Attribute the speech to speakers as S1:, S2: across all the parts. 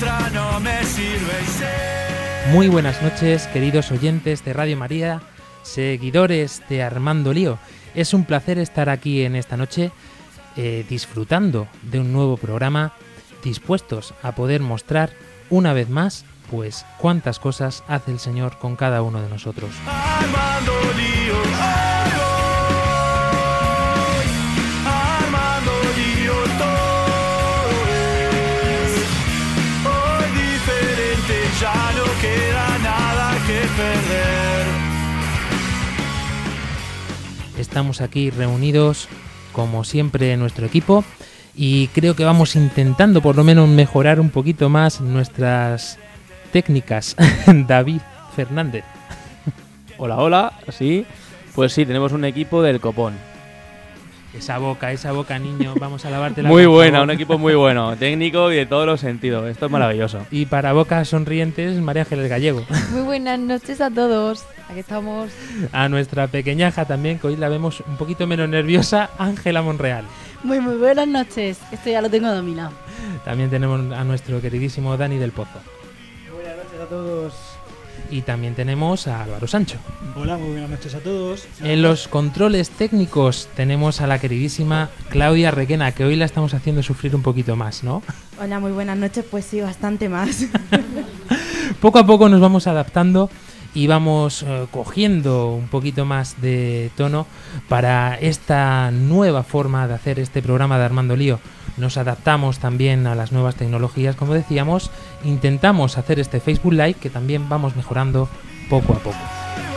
S1: otra no me sirve y sé.
S2: Muy buenas noches, queridos oyentes de Radio María, seguidores de Armando Lío. Es un placer estar aquí en esta noche eh, disfrutando de un nuevo programa, dispuestos a poder mostrar una vez más, pues cuántas cosas hace el Señor con cada uno de nosotros.
S1: Armando lío, perder.
S2: Estamos aquí reunidos, como siempre, en nuestro equipo y creo que vamos intentando por lo menos mejorar un poquito más nuestras técnicas. David Fernández.
S3: Hola, hola, sí. Pues sí, tenemos un equipo del copón.
S2: Esa boca, esa boca, niño, vamos a lavarte la
S3: Muy buena, un equipo muy bueno, técnico y de todos los sentidos. Esto es maravilloso.
S2: Y para bocas sonrientes, María Ángeles Gallego.
S4: Muy buenas noches a todos. Aquí estamos.
S2: A nuestra pequeñaja también, que hoy la vemos un poquito menos nerviosa, Ángela Monreal.
S4: Muy, muy buenas noches. Esto ya lo tengo dominado.
S2: También tenemos a nuestro queridísimo Dani del Pozo.
S5: Buenas noches a todos.
S2: Y también tenemos a Álvaro Sancho.
S5: Hola, muy buenas noches a todos.
S2: En los controles técnicos tenemos a la queridísima Claudia Requena, que hoy la estamos haciendo sufrir un poquito más, ¿no?
S6: Hola, muy buenas noches. Pues sí, bastante más.
S2: Poco a poco nos vamos adaptando y vamos eh, cogiendo un poquito más de tono para esta nueva forma de hacer este programa de Armando Lío. Nos adaptamos también a las nuevas tecnologías, como decíamos, intentamos hacer este Facebook Live que también vamos mejorando poco a poco.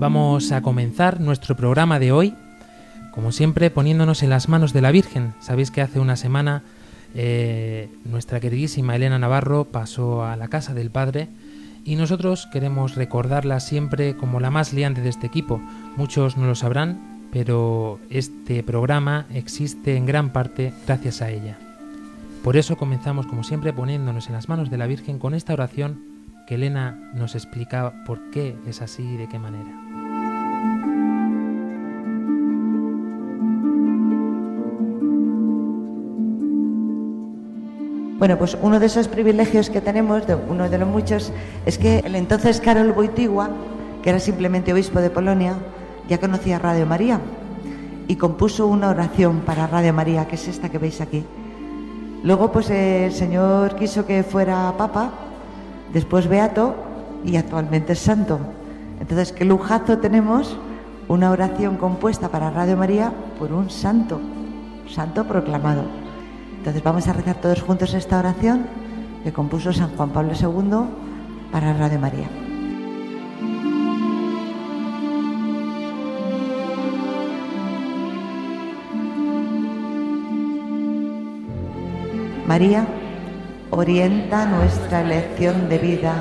S2: Vamos a comenzar nuestro programa de hoy, como siempre poniéndonos en las manos de la Virgen. Sabéis que hace una semana eh, nuestra queridísima Elena Navarro pasó a la casa del Padre y nosotros queremos recordarla siempre como la más liante de este equipo. Muchos no lo sabrán, pero este programa existe en gran parte gracias a ella. Por eso comenzamos como siempre poniéndonos en las manos de la Virgen con esta oración que Elena nos explica por qué es así y de qué manera.
S7: Bueno, pues uno de esos privilegios que tenemos, de- uno de los muchos, es que el entonces Karol Wojtyła, que era simplemente obispo de Polonia, ya conocía Radio María y compuso una oración para Radio María, que es esta que veis aquí. Luego, pues el Señor quiso que fuera papa, después beato y actualmente es santo. Entonces, qué lujazo tenemos una oración compuesta para Radio María por un santo, santo proclamado. Entonces vamos a rezar todos juntos esta oración que compuso San Juan Pablo II para Radio María. María, orienta nuestra elección de vida,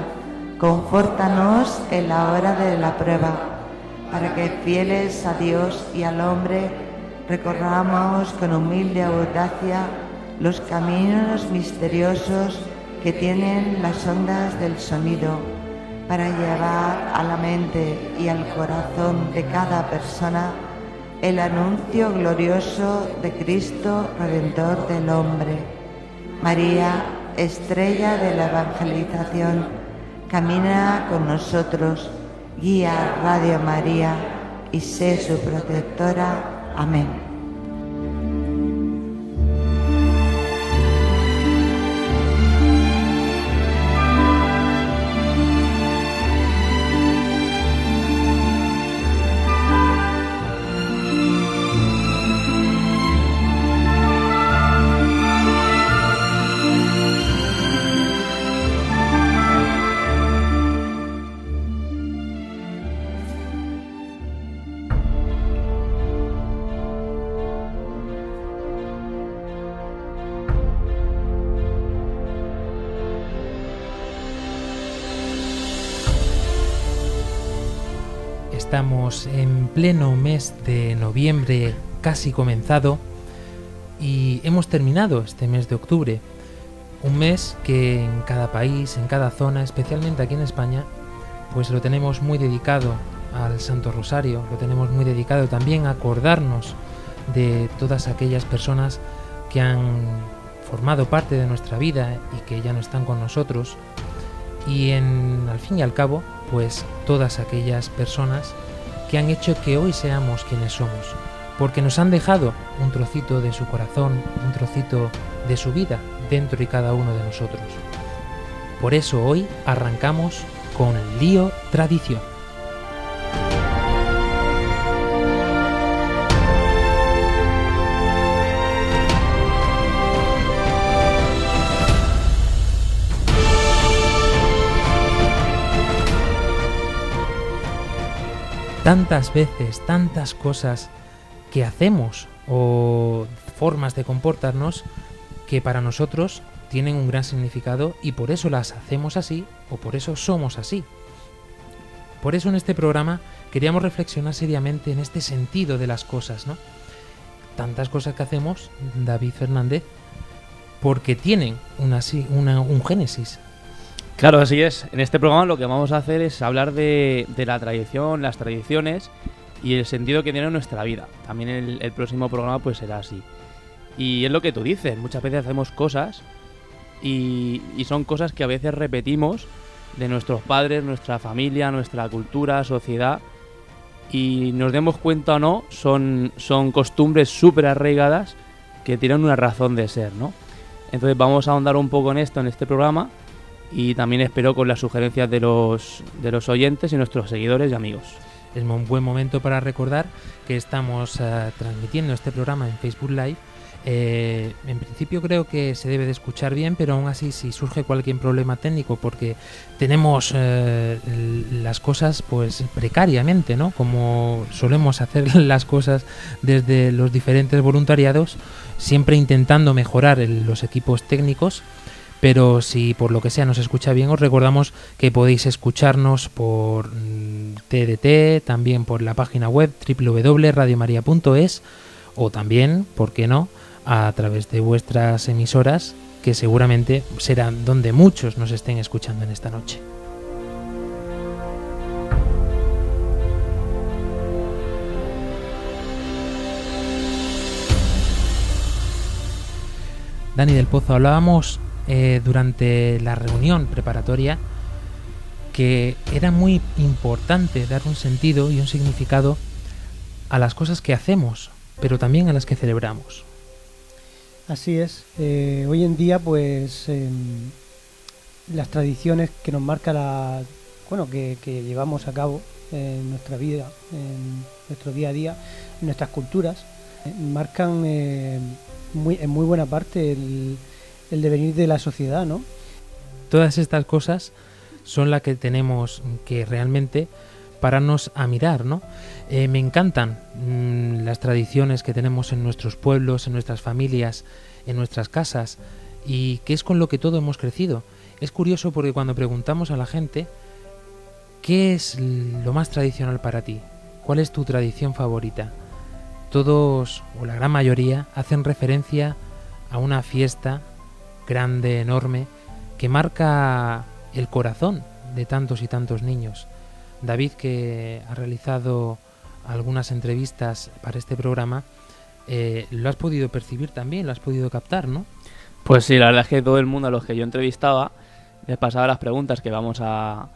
S7: confórtanos en la hora de la prueba, para que fieles a Dios y al hombre recorramos con humilde audacia los caminos misteriosos que tienen las ondas del sonido, para llevar a la mente y al corazón de cada persona el anuncio glorioso de Cristo Redentor del hombre. María, estrella de la evangelización, camina con nosotros, guía Radio María y sé su protectora. Amén.
S2: En pleno mes de noviembre casi comenzado y hemos terminado este mes de octubre. Un mes que en cada país, en cada zona, especialmente aquí en España, pues lo tenemos muy dedicado al Santo Rosario, lo tenemos muy dedicado también a acordarnos de todas aquellas personas que han formado parte de nuestra vida y que ya no están con nosotros. Y al fin y al cabo, pues todas aquellas personas que han hecho que hoy seamos quienes somos, porque nos han dejado un trocito de su corazón, un trocito de su vida dentro y cada uno de nosotros. Por eso hoy arrancamos con Lío Tradición. Tantas veces, tantas cosas que hacemos o formas de comportarnos que para nosotros tienen un gran significado y por eso las hacemos así o por eso somos así. Por eso en este programa queríamos reflexionar seriamente en este sentido de las cosas, ¿no? Tantas cosas que hacemos, David Fernández, porque tienen un génesis,
S3: Claro, así es. En este programa lo que vamos a hacer es hablar de, la tradición, las tradiciones y el sentido que tiene en nuestra vida. También el, próximo programa pues será así. Y es lo que tú dices, muchas veces hacemos cosas y, son cosas que a veces repetimos de nuestros padres, nuestra familia, nuestra cultura, sociedad. Y nos demos cuenta o no, son, son costumbres súper arraigadas que tienen una razón de ser, ¿no? Entonces vamos a ahondar un poco en esto en este programa y también espero con las sugerencias de los, de los oyentes y nuestros seguidores y amigos.
S2: Es un buen momento para recordar que estamos uh, transmitiendo este programa en Facebook Live. Eh, en principio creo que se debe de escuchar bien, pero aún así si surge cualquier problema técnico, porque tenemos eh, las cosas pues precariamente, ¿no? Como solemos hacer las cosas desde los diferentes voluntariados, siempre intentando mejorar los equipos técnicos pero si por lo que sea nos escucha bien, os recordamos que podéis escucharnos por TDT, mm, también por la página web www.radiomaria.es o también, ¿por qué no?, a través de vuestras emisoras, que seguramente serán donde muchos nos estén escuchando en esta noche. Dani del Pozo, hablábamos eh, durante la reunión preparatoria que era muy importante dar un sentido y un significado a las cosas que hacemos, pero también a las que celebramos.
S5: Así es. Eh, hoy en día, pues, eh, las tradiciones que nos marca la, bueno, que, que, llevamos a cabo en nuestra vida, en nuestro día a día, en nuestras culturas, eh, marcan muy, en muy buena parte el, el devenir de la sociedad, ¿no?
S2: Todas estas cosas son las que tenemos que realmente pararnos a mirar, ¿no? Eh, me encantan mmm, las tradiciones que tenemos en nuestros pueblos, en nuestras familias, en nuestras casas, y que es con lo que todo hemos crecido. Es curioso porque cuando preguntamos a la gente, ¿qué es lo más tradicional para ti? ¿Cuál es tu tradición favorita? Todos, o la gran mayoría, hacen referencia a una fiesta, grande, enorme, que marca el corazón de tantos y tantos niños. David, que ha realizado algunas entrevistas para este programa, eh, lo has podido percibir también, lo has podido captar, ¿no?
S3: Pues sí, la verdad es que todo el mundo a los que yo entrevistaba les pasaba las preguntas que vamos a,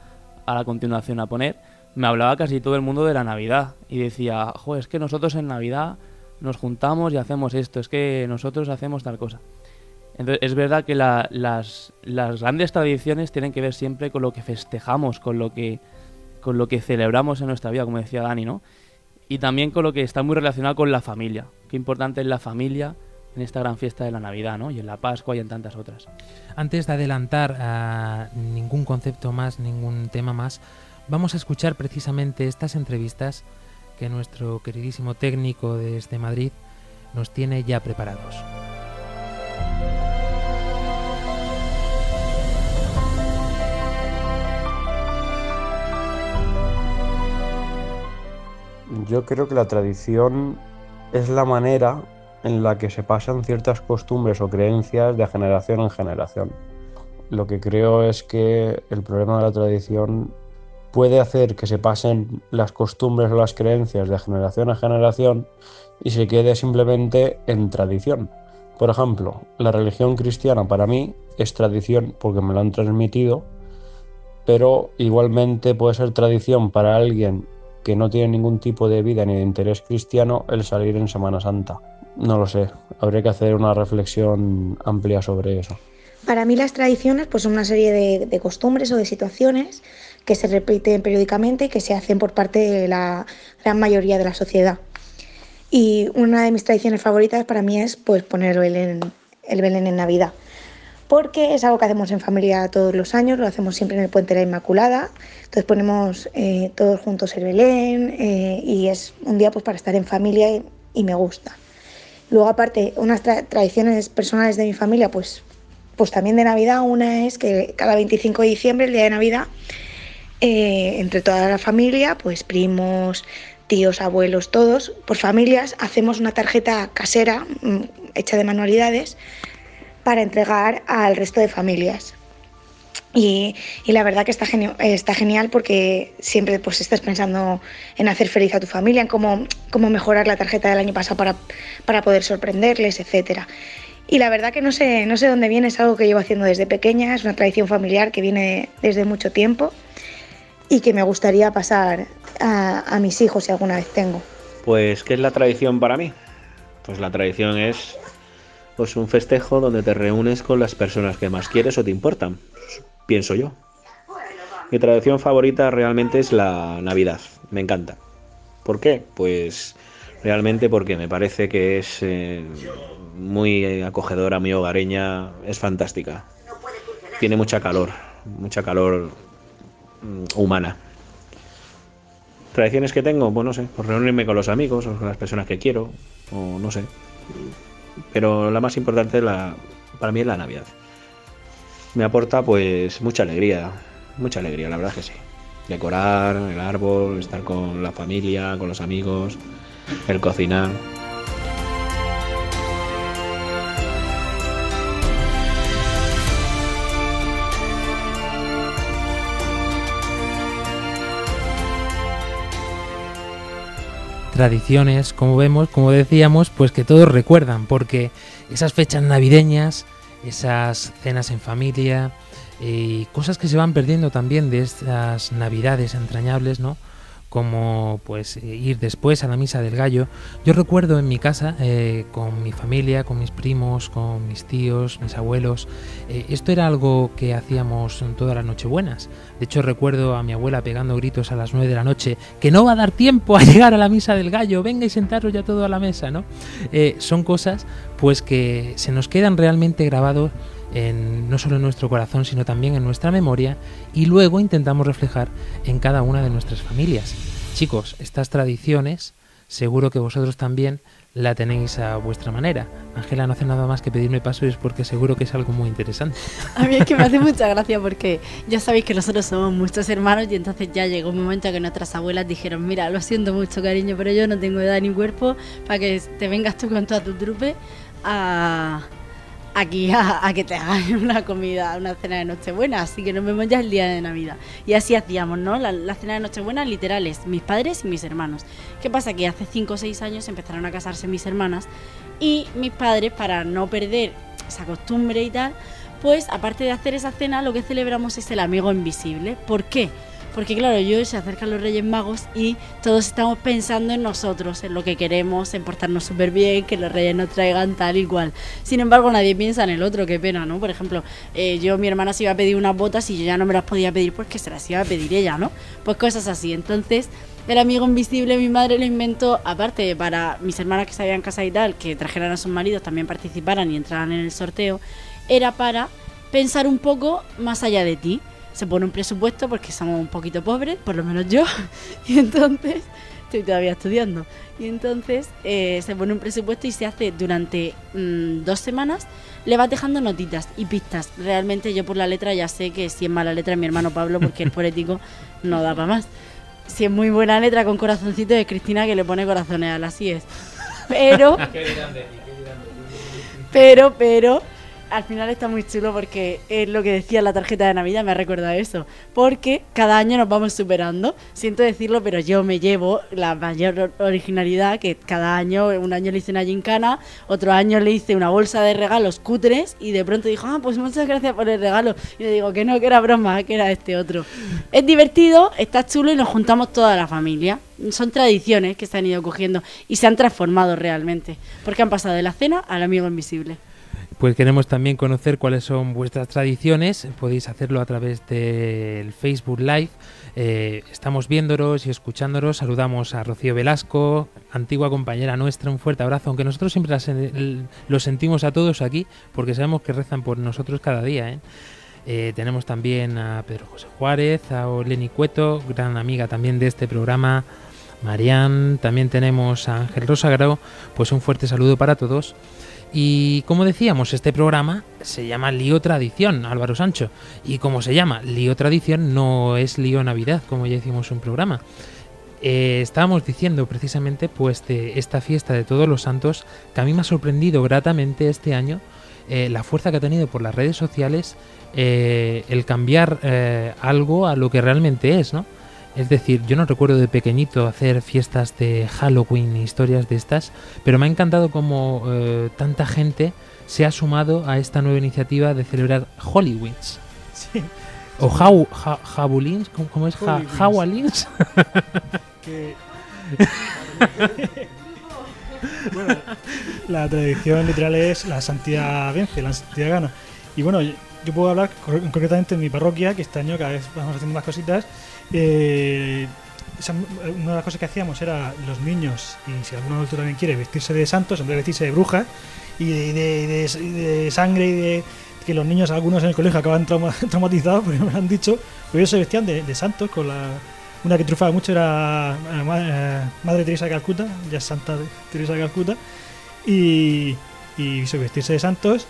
S3: a la continuación a poner. Me hablaba casi todo el mundo de la Navidad y decía, jo, es que nosotros en Navidad nos juntamos y hacemos esto, es que nosotros hacemos tal cosa. Es verdad que la, las, grandes tradiciones tienen que ver siempre con lo que festejamos, con lo que, celebramos en nuestra vida, como decía Dani, ¿no? Y también con lo que está muy relacionado con la familia. Qué importante es la familia en esta gran fiesta de la Navidad, ¿no? Y en la Pascua y en tantas otras.
S2: Antes de adelantar a ningún concepto más, ningún tema más, vamos a escuchar precisamente estas entrevistas que nuestro queridísimo técnico desde Madrid nos tiene ya preparados.
S8: Yo creo que la tradición es la manera en la que se pasan ciertas costumbres o creencias de generación en generación. Lo que creo es que el problema de la tradición puede hacer que se pasen las costumbres o las creencias de generación a generación y se quede simplemente en tradición. Por ejemplo, la religión cristiana para mí es tradición porque me lo han transmitido, pero igualmente puede ser tradición para alguien que no tiene ningún tipo de vida ni de interés cristiano el salir en Semana Santa. No lo sé, habría que hacer una reflexión amplia sobre eso.
S9: Para mí las tradiciones pues, son una serie de, de costumbres o de situaciones que se repiten periódicamente y que se hacen por parte de la gran mayoría de la sociedad. Y una de mis tradiciones favoritas para mí es pues, poner el Belén, el Belén en Navidad, porque es algo que hacemos en familia todos los años, lo hacemos siempre en el Puente de la Inmaculada, entonces ponemos eh, todos juntos el Belén eh, y es un día pues, para estar en familia y, me gusta. Luego aparte, unas tra- tradiciones personales de mi familia, pues, pues también de Navidad, una es que cada 25 de diciembre, el día de Navidad, eh, entre toda la familia, pues primos, tíos, abuelos, todos, por familias, hacemos una tarjeta casera mm, hecha de manualidades para entregar al resto de familias. Y, y la verdad que está, genio- está genial porque siempre pues estás pensando en hacer feliz a tu familia, en cómo, cómo mejorar la tarjeta del año pasado para, para poder sorprenderles, etcétera. Y la verdad que no sé, no sé dónde viene, es algo que llevo haciendo desde pequeña, es una tradición familiar que viene desde mucho tiempo y que me gustaría pasar a, a mis hijos si alguna vez tengo.
S10: Pues, ¿qué es la tradición para mí? Pues la tradición es pues un festejo donde te reúnes con las personas que más quieres o te importan, pienso yo. Mi tradición favorita realmente es la Navidad, me encanta. ¿Por qué? Pues realmente porque me parece que es eh, muy acogedora, muy hogareña, es fantástica. Tiene mucha calor, mucha calor mm, humana. Tradiciones que tengo, pues no sé, pues reunirme con los amigos o con las personas que quiero, o no sé. Pero la más importante para mí es la Navidad. Me aporta pues mucha alegría, mucha alegría, la verdad que sí. Decorar el árbol, estar con la familia, con los amigos, el cocinar.
S2: Tradiciones, como vemos, como decíamos, pues que todos recuerdan, porque esas fechas navideñas, esas cenas en familia, y cosas que se van perdiendo también de estas navidades entrañables, ¿no? Como pues eh, ir después a la misa del gallo. Yo recuerdo en mi casa, eh, con mi familia, con mis primos, con mis tíos, mis abuelos, eh, esto era algo que hacíamos en todas las nochebuenas. De hecho recuerdo a mi abuela pegando gritos a las 9 de la noche, que no va a dar tiempo a llegar a la misa del gallo, venga y sentaros ya todo a la mesa, ¿no? Son cosas pues que se nos quedan realmente grabados en, no solo en nuestro corazón, sino también en nuestra memoria y luego intentamos reflejar en cada una de nuestras familias. Chicos, estas tradiciones seguro que vosotros también la tenéis a vuestra manera. Ángela no hace nada más que pedirme paso y es porque seguro que es algo muy interesante.
S4: A mí es que me hace mucha gracia porque ya sabéis que nosotros somos muchos hermanos y entonces ya llegó un momento que nuestras abuelas dijeron, mira, lo siento mucho cariño, pero yo no tengo edad ni cuerpo para que te vengas tú con toda tu trupe a aquí a, que te hagan una comida, una cena de Nochebuena, así que nos vemos ya el día de Navidad. Y así hacíamos, ¿no? La, la cena de Nochebuena literales, mis padres y mis hermanos. ¿Qué pasa? Que hace 5 o 6 años empezaron a casarse mis hermanas y mis padres, para no perder esa costumbre y tal, pues aparte de hacer esa cena, lo que celebramos es el amigo invisible. ¿Por qué? Porque claro, yo se acercan los Reyes Magos y todos estamos pensando en nosotros, en lo que queremos, en portarnos súper bien, que los Reyes nos traigan tal y cual. Sin embargo, nadie piensa en el otro, qué pena, ¿no? Por ejemplo, eh, yo, mi hermana se iba a pedir unas botas y yo ya no me las podía pedir porque se las iba a pedir ella, ¿no? Pues cosas así. Entonces, el amigo invisible mi madre lo inventó, aparte para mis hermanas que se habían casado y tal, que trajeran a sus maridos, también participaran y entraran en el sorteo, era para pensar un poco más allá de ti se pone un presupuesto porque somos un poquito pobres, por lo menos yo, y entonces estoy todavía estudiando. Y entonces eh, se pone un presupuesto y se hace durante mmm, dos semanas, le vas dejando notitas y pistas. Realmente yo por la letra ya sé que si es mala letra mi hermano Pablo, porque el poético no da para más. Si es muy buena letra con corazoncito de Cristina que le pone corazones al así es. Pero, pero, pero, al final está muy chulo porque es lo que decía la tarjeta de Navidad, me ha recordado eso. Porque cada año nos vamos superando. Siento decirlo, pero yo me llevo la mayor or- originalidad que cada año, un año le hice una gincana, otro año le hice una bolsa de regalos cutres y de pronto dijo, ah, pues muchas gracias por el regalo. Y le digo que no, que era broma, que era este otro. Es divertido, está chulo y nos juntamos toda la familia. Son tradiciones que se han ido cogiendo y se han transformado realmente. Porque han pasado de la cena al amigo invisible.
S2: Pues queremos también conocer cuáles son vuestras tradiciones. Podéis hacerlo a través del Facebook Live. Eh, estamos viéndolos y escuchándolos. Saludamos a Rocío Velasco, antigua compañera nuestra. Un fuerte abrazo, aunque nosotros siempre el- lo sentimos a todos aquí, porque sabemos que rezan por nosotros cada día. ¿eh? Eh, tenemos también a Pedro José Juárez, a Oleni Cueto, gran amiga también de este programa. Marian, también tenemos a Ángel Rosagrao, pues un fuerte saludo para todos. Y como decíamos, este programa se llama Lío Tradición, Álvaro Sancho. Y como se llama Lío Tradición, no es Lío Navidad, como ya hicimos un programa. Eh, estábamos diciendo precisamente pues de esta fiesta de todos los santos que a mí me ha sorprendido gratamente este año eh, la fuerza que ha tenido por las redes sociales eh, el cambiar algo a lo que realmente es, ¿no? Es decir, yo no recuerdo de pequeñito hacer fiestas de Halloween, historias de estas, pero me ha encantado como eh, tanta gente se ha sumado a esta nueva iniciativa de celebrar Hollyweens.
S11: Sí.
S2: O jau, ja- jabulins, ¿cómo, cómo es? Ja-. Jawalins.
S11: que bueno, la tradición literal es la santidad vence, la santidad gana. Y bueno, yo puedo hablar concretamente en mi parroquia, que este año cada vez vamos haciendo más cositas. Eh, una de las cosas que hacíamos era los niños, y si algún adulto también quiere, vestirse de santos en vez de vestirse de brujas, y de, sangre y de que los niños, algunos en el colegio acaban trauma- traumatizados, porque me lo han dicho, pues ellos se vestían de, santos con la, una que triunfaba mucho era eh, eh, Madre Teresa de Calcuta, ya Santa Teresa de Calcuta, y, y se vestirse de santos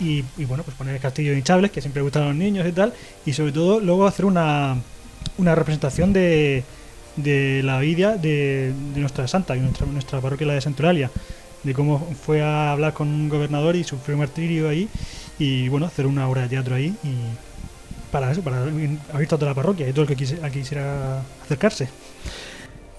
S11: y, y, bueno, pues poner castillos hinchables que siempre gustan a los niños y tal, y sobre todo luego hacer una, una representación de, de la vida de, de nuestra santa, y nuestra, parroquia la de Centuralia, de cómo fue a hablar con un gobernador y sufrió martirio ahí, y bueno, hacer una obra de teatro ahí y para eso, para abrir toda la parroquia y todo el que quisiera acercarse.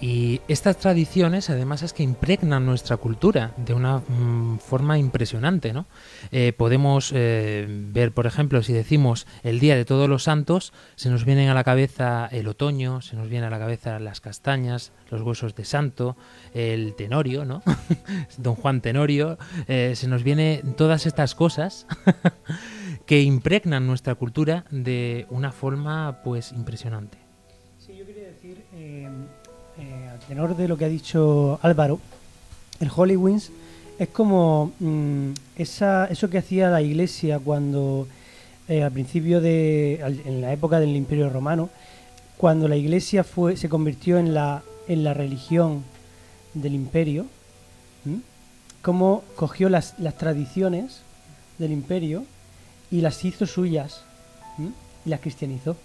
S2: Y estas tradiciones, además, es que impregnan nuestra cultura de una mm, forma impresionante, ¿no? Eh, podemos eh, ver, por ejemplo, si decimos el Día de Todos los Santos, se nos vienen a la cabeza el otoño, se nos viene a la cabeza las castañas, los huesos de santo, el tenorio, ¿no? Don Juan Tenorio, eh, se nos vienen todas estas cosas que impregnan nuestra cultura de una forma, pues, impresionante.
S5: Tenor de lo que ha dicho Álvaro, el Hollywins es como mm, eso que hacía la iglesia cuando, eh, al principio de, en la época del Imperio Romano, cuando la iglesia se convirtió en la, en la religión del imperio, ¿m? cómo cogió las, las tradiciones del imperio y las hizo suyas y las cristianizó.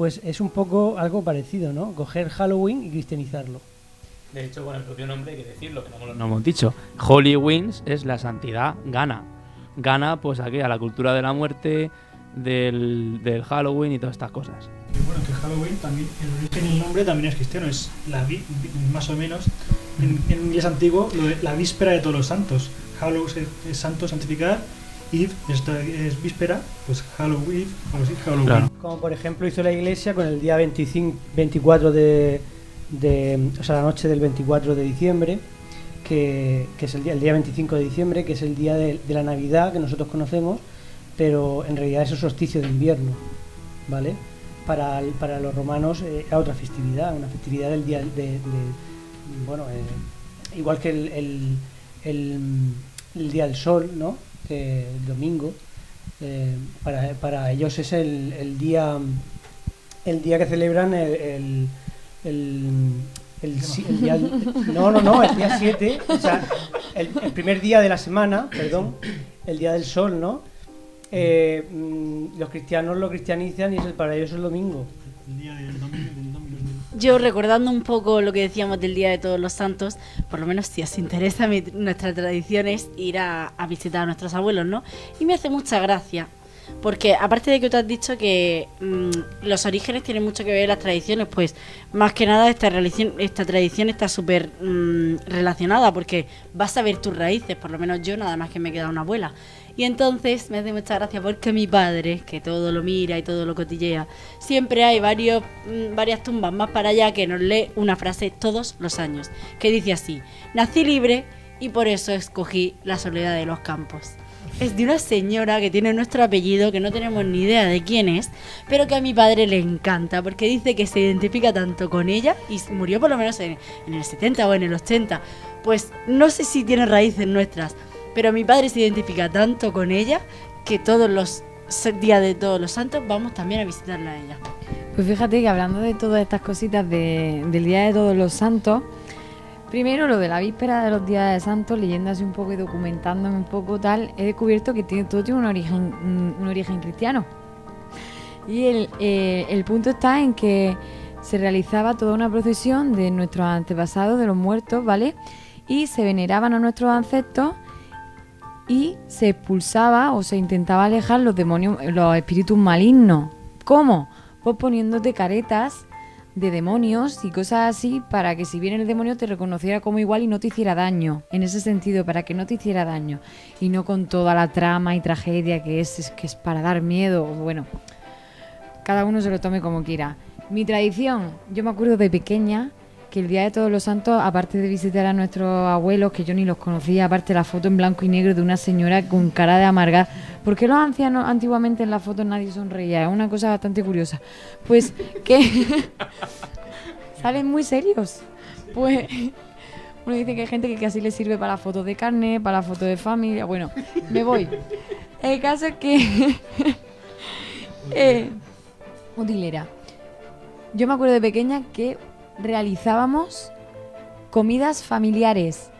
S5: Pues es un poco algo parecido, ¿no? Coger Halloween y cristianizarlo.
S3: De hecho, con el propio nombre hay que decirlo, que no, lo- no hemos dicho. Holy Wings es la santidad gana. Gana, pues, aquí, a la cultura de la muerte, del, del Halloween y todas estas cosas.
S11: Y bueno, que Halloween también, el origen del nombre también es cristiano, es la vi- más o menos, en, en inglés antiguo, lo de la víspera de todos los santos. Halloween es, es santo, santificar, Eve esta es víspera, pues Halloween, como si Halloween.
S5: Como por ejemplo hizo la iglesia con el día 25, 24 de, de- O sea, la noche del 24 de diciembre, que, que es el día, el día 25 de diciembre, que es el día de, de la Navidad que nosotros conocemos, pero en realidad es el solsticio de invierno, ¿vale? Para, el- para los romanos eh, era otra festividad, una festividad del día de. de- bueno, eh, igual que el, el, el, el día del sol, ¿no? Que el domingo. eh, para, para ellos es el, el día el día que celebran el, el, el, el si- el día no no no el día 7 o sea el, el primer día de la semana perdón el día del sol no Eh, mm, los cristianos lo cristianizan y es el, para ellos es el domingo.
S11: El día del domingo,
S4: yo recordando un poco lo que decíamos del Día de Todos los Santos, por lo menos si os interesa mi- nuestra tradición es ir a, visitar a nuestros abuelos, ¿no? Y me hace mucha gracia. Porque aparte de que tú has dicho que mm, los orígenes tienen mucho que ver las tradiciones, pues más que nada esta, esta tradición está súper mm, relacionada porque vas a ver tus raíces, por lo menos yo nada más que me queda una abuela. Y entonces me hace mucha gracia porque mi padre, que todo lo mira y todo lo cotillea, siempre hay varios, mm, varias tumbas más para allá que nos lee una frase todos los años, que dice así, nací libre y por eso escogí la soledad de los campos. Es de una señora que tiene nuestro apellido, que no tenemos ni idea de quién es, pero que a mi padre le encanta, porque dice que se identifica tanto con ella, y murió por lo menos en, en el 70 o en el 80. Pues no sé si tiene raíces nuestras, pero mi padre se identifica tanto con ella que todos los días de todos los santos vamos también a visitarla a ella.
S12: Pues fíjate que hablando de todas estas cositas de- del Día de Todos los Santos, primero lo de la víspera de los Días de Santos, leyendo así un poco y documentándome un poco tal, he descubierto que todo tiene un origen, origen cristiano. Y el, eh, el punto está en que se realizaba toda una procesión de nuestros antepasados, de los muertos, ¿vale? Y se veneraban a nuestros ancestros y se expulsaba o se intentaba alejar los demonios, los espíritus malignos. ¿Cómo? Pues poniéndote caretas de demonios y cosas así para que si viene el demonio te reconociera como igual y no te hiciera daño. En ese sentido, para que no te hiciera daño. Y no con toda la trama y tragedia que es, es que es para dar miedo. Bueno, cada uno se lo tome como quiera. Mi tradición, yo me acuerdo de pequeña que el Día de Todos los Santos, aparte de visitar a nuestros abuelos, que yo ni los conocía, aparte la foto en blanco y negro de una señora con cara de amargada. ¿Por qué los ancianos antiguamente en las fotos nadie sonreía? Es una cosa bastante curiosa. Pues que salen muy serios. Pues uno dice que hay gente que casi le sirve para fotos de carne, para fotos de familia. Bueno, me voy. El caso es que... eh. Yo me acuerdo de pequeña que realizábamos comidas familiares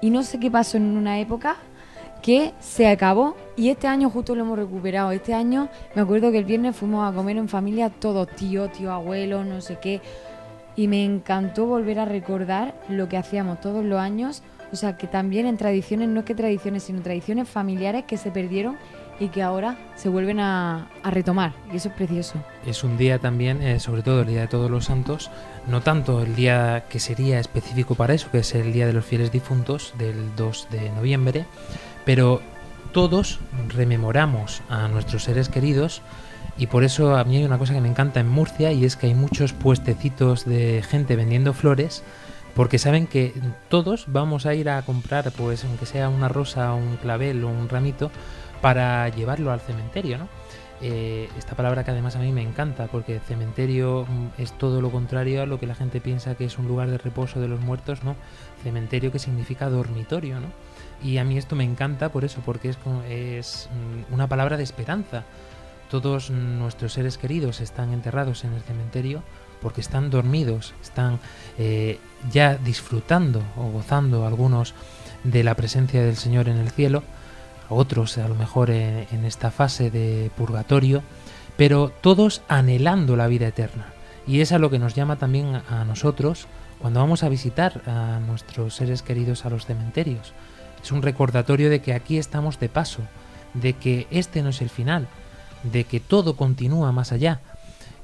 S12: y no sé qué pasó en una época que se acabó y este año justo lo hemos recuperado. Este año me acuerdo que el viernes fuimos a comer en familia todos, tío, tío, abuelo, no sé qué. Y me encantó volver a recordar lo que hacíamos todos los años. O sea, que también en tradiciones, no es que tradiciones, sino tradiciones familiares que se perdieron y que ahora se vuelven a, a retomar. Y eso es precioso.
S2: Es un día también, eh, sobre todo el Día de Todos los Santos, no tanto el día que sería específico para eso, que es el Día de los Fieles Difuntos del 2 de noviembre, pero todos rememoramos a nuestros seres queridos y por eso a mí hay una cosa que me encanta en Murcia y es que hay muchos puestecitos de gente vendiendo flores porque saben que todos vamos a ir a comprar, pues aunque sea una rosa, un clavel o un ramito, para llevarlo al cementerio, ¿no? Eh, esta palabra que además a mí me encanta, porque cementerio mm, es todo lo contrario a lo que la gente piensa que es un lugar de reposo de los muertos, ¿no? Cementerio que significa dormitorio, ¿no? Y a mí esto me encanta por eso, porque es, es mm, una palabra de esperanza. Todos nuestros seres queridos están enterrados en el cementerio porque están dormidos, están eh, ya disfrutando o gozando algunos de la presencia del Señor en el cielo, otros a lo mejor en, esta fase de purgatorio, pero todos anhelando la vida eterna. Y es a lo que nos llama también a nosotros cuando vamos a visitar a nuestros seres queridos a los cementerios. Es un recordatorio de que aquí estamos de paso, de que este no es el final, de que todo continúa más allá.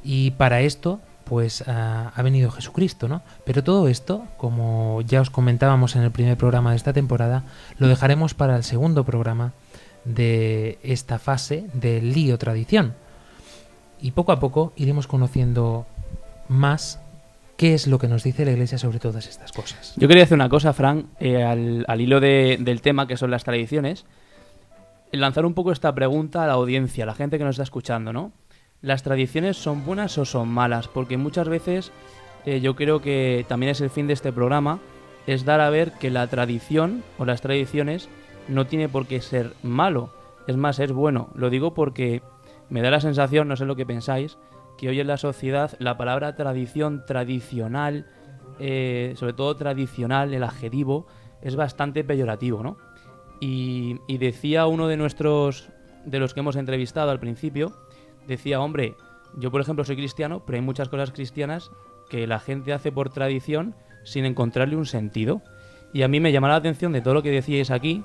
S2: Y para esto, pues ah, ha venido Jesucristo, ¿no? Pero todo esto, como ya os comentábamos en el primer programa de esta temporada, lo dejaremos para el segundo programa de esta fase del lío tradición. Y poco a poco iremos conociendo más qué es lo que nos dice la Iglesia sobre todas estas cosas.
S3: Yo quería hacer una cosa, Fran, eh, al, hilo de- del tema que son las tradiciones, lanzar un poco esta pregunta a la audiencia, a la gente que nos está escuchando, ¿no? ¿Las tradiciones son buenas o son malas? Porque muchas veces eh, yo creo que también es el fin de este programa, es dar a ver que la tradición o las tradiciones no tiene por qué ser malo, es más, es bueno. Lo digo porque me da la sensación, no sé lo que pensáis, que hoy en la sociedad la palabra tradición, tradicional, eh, sobre todo tradicional, el adjetivo, es bastante peyorativo, ¿no? Y, y decía uno de nuestros, de los que hemos entrevistado al principio, decía, hombre, yo por ejemplo soy cristiano, pero hay muchas cosas cristianas que la gente hace por tradición sin encontrarle un sentido. Y a mí me llama la atención de todo lo que decíais aquí,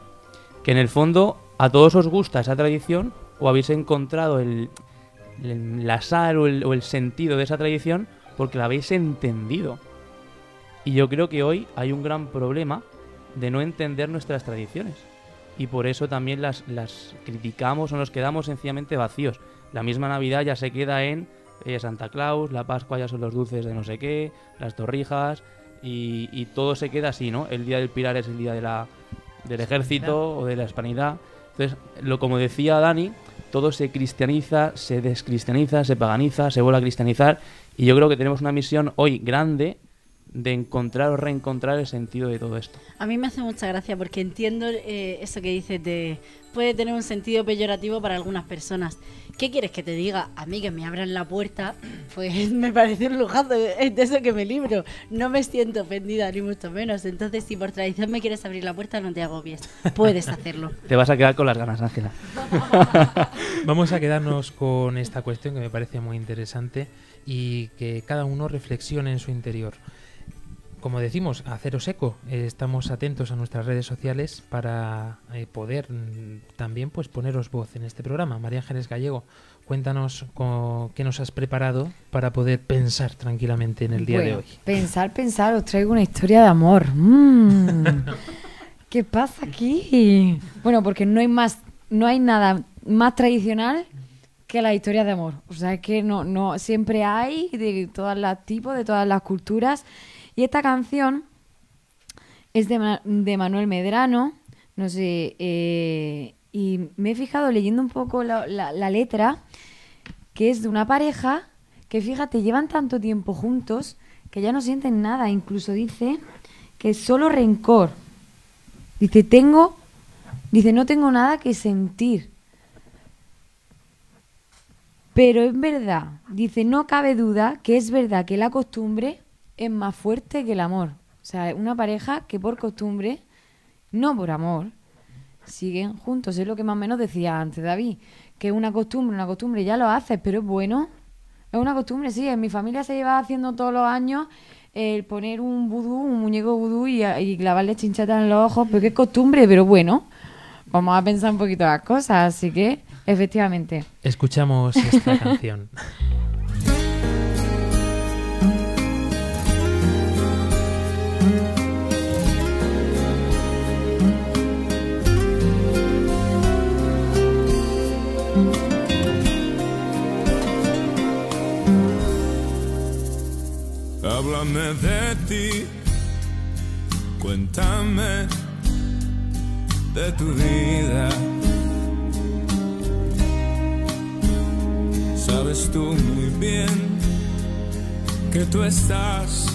S3: que en el fondo a todos os gusta esa tradición o habéis encontrado el, la sal o el, o el sentido de esa tradición porque la habéis entendido. Y yo creo que hoy hay un gran problema de no entender nuestras tradiciones. Y por eso también las, las criticamos o nos quedamos sencillamente vacíos. La misma Navidad ya se queda en eh, Santa Claus, la Pascua ya son los dulces de no sé qué, las torrijas, y, y todo se queda así, ¿no? El día del Pilar es el día de la, del ejército o de la hispanidad. Entonces, lo, como decía Dani, todo se cristianiza, se descristianiza, se paganiza, se vuelve a cristianizar. Y yo creo que tenemos una misión hoy grande de encontrar o reencontrar el sentido de todo esto.
S4: A mí me hace mucha gracia porque entiendo eh, eso que dices de puede tener un sentido peyorativo para algunas personas. ¿Qué quieres que te diga? A mí que me abran la puerta, pues me parece un lujazo, es de eso que me libro. No me siento ofendida ni mucho menos. Entonces, si por tradición me quieres abrir la puerta, no te agobies. Puedes hacerlo.
S3: Te vas a quedar con las ganas, Ángela.
S2: Vamos a quedarnos con esta cuestión que me parece muy interesante y que cada uno reflexione en su interior. Como decimos, haceros eco, eh, estamos atentos a nuestras redes sociales para eh, poder mm, también pues poneros voz en este programa. María Ángeles Gallego, cuéntanos qué nos has preparado para poder pensar tranquilamente en el día de hoy.
S12: Pensar, pensar, os traigo una historia de amor. Mm. ¿Qué pasa aquí? Bueno, porque no hay más, no hay nada más tradicional que la historia de amor. O sea, es que no, no, siempre hay de todos los tipos, de todas las culturas. Y esta canción es de, Ma- de Manuel Medrano, no sé, eh, y me he fijado leyendo un poco la- la- la letra que es de una pareja que fíjate, llevan tanto tiempo juntos que ya no sienten nada. Incluso dice que es solo rencor. Dice, tengo, dice, no tengo nada que sentir. Pero es verdad, dice, no cabe duda que es verdad que la costumbre es más fuerte que el amor. O sea, una pareja que por costumbre, no por amor, siguen juntos. Es lo que más o menos decía antes David, que es una costumbre, una costumbre ya lo haces, pero es bueno. Es una costumbre, sí. En mi familia se lleva haciendo todos los años el poner un vudú, un muñeco vudú y, y clavarle chinchetas en los ojos, porque es costumbre, pero bueno. Vamos a pensar un poquito las cosas, así que efectivamente.
S2: Escuchamos esta canción.
S1: Háblame de ti, cuéntame de tu vida. Sabes tú muy bien que tú estás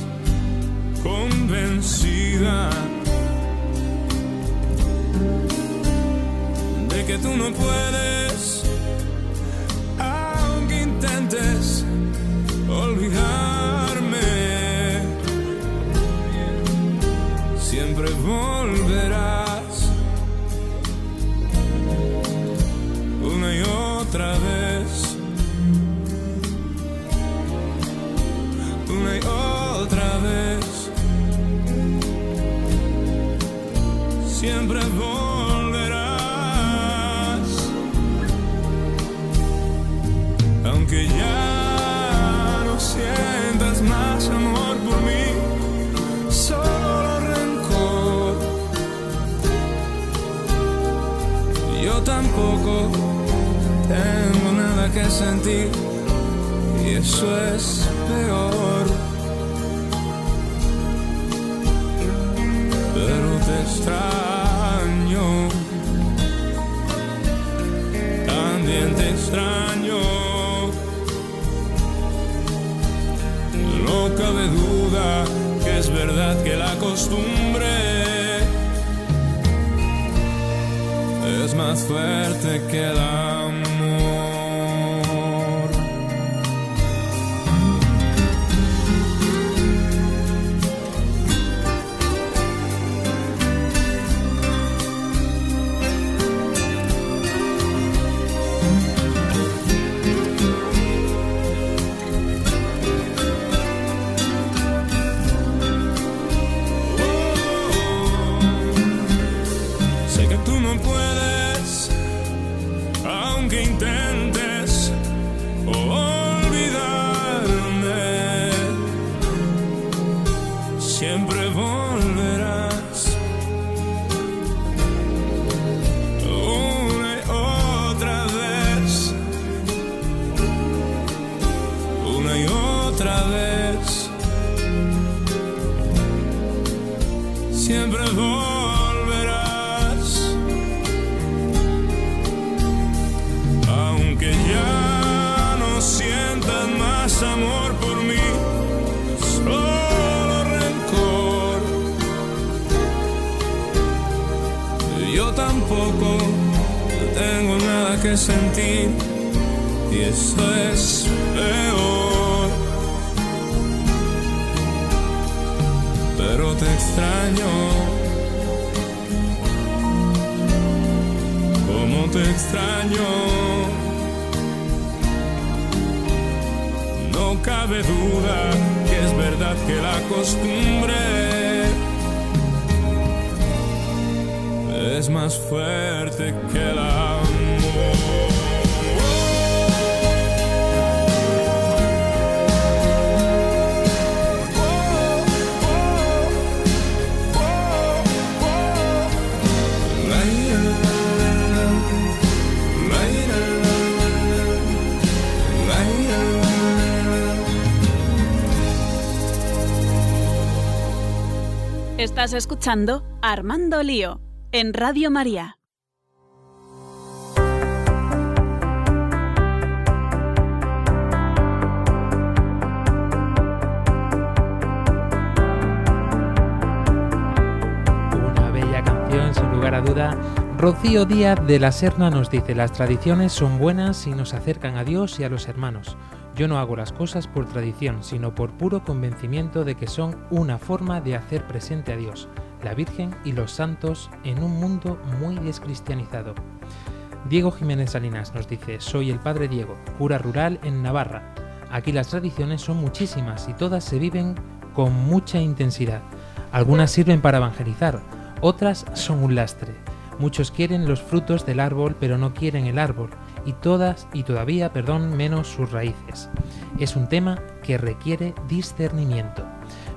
S1: convencida de que tú no puedes,
S13: Estás escuchando Armando Lío en Radio María.
S2: Una bella canción, sin lugar a duda. Rocío Díaz de la Serna nos dice, las tradiciones son buenas y nos acercan a Dios y a los hermanos. Yo no hago las cosas por tradición, sino por puro convencimiento de que son una forma de hacer presente a Dios, la Virgen y los santos en un mundo muy descristianizado. Diego Jiménez Salinas nos dice, soy el padre Diego, cura rural en Navarra. Aquí las tradiciones son muchísimas y todas se viven con mucha intensidad. Algunas sirven para evangelizar, otras son un lastre. Muchos quieren los frutos del árbol pero no quieren el árbol y todas y todavía, perdón, menos sus raíces. Es un tema que requiere discernimiento.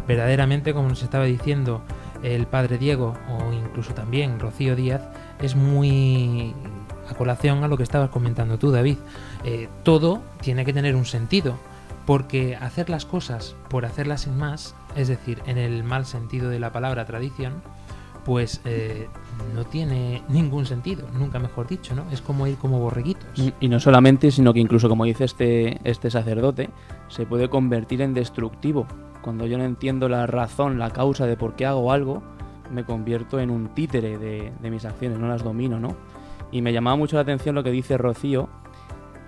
S2: Verdaderamente, como nos estaba diciendo el padre Diego o incluso también Rocío Díaz, es muy a colación a lo que estabas comentando tú, David. Eh, todo tiene que tener un sentido, porque hacer las cosas por hacerlas sin más, es decir, en el mal sentido de la palabra tradición, pues eh, no tiene ningún sentido, nunca mejor dicho, ¿no? Es como ir como borreguitos.
S3: Y, no solamente, sino que incluso, como dice este, este sacerdote, se puede convertir en destructivo. Cuando yo no entiendo la razón, la causa de por qué hago algo, me convierto en un títere de, de mis acciones, no las domino, ¿no? Y me llamaba mucho la atención lo que dice Rocío,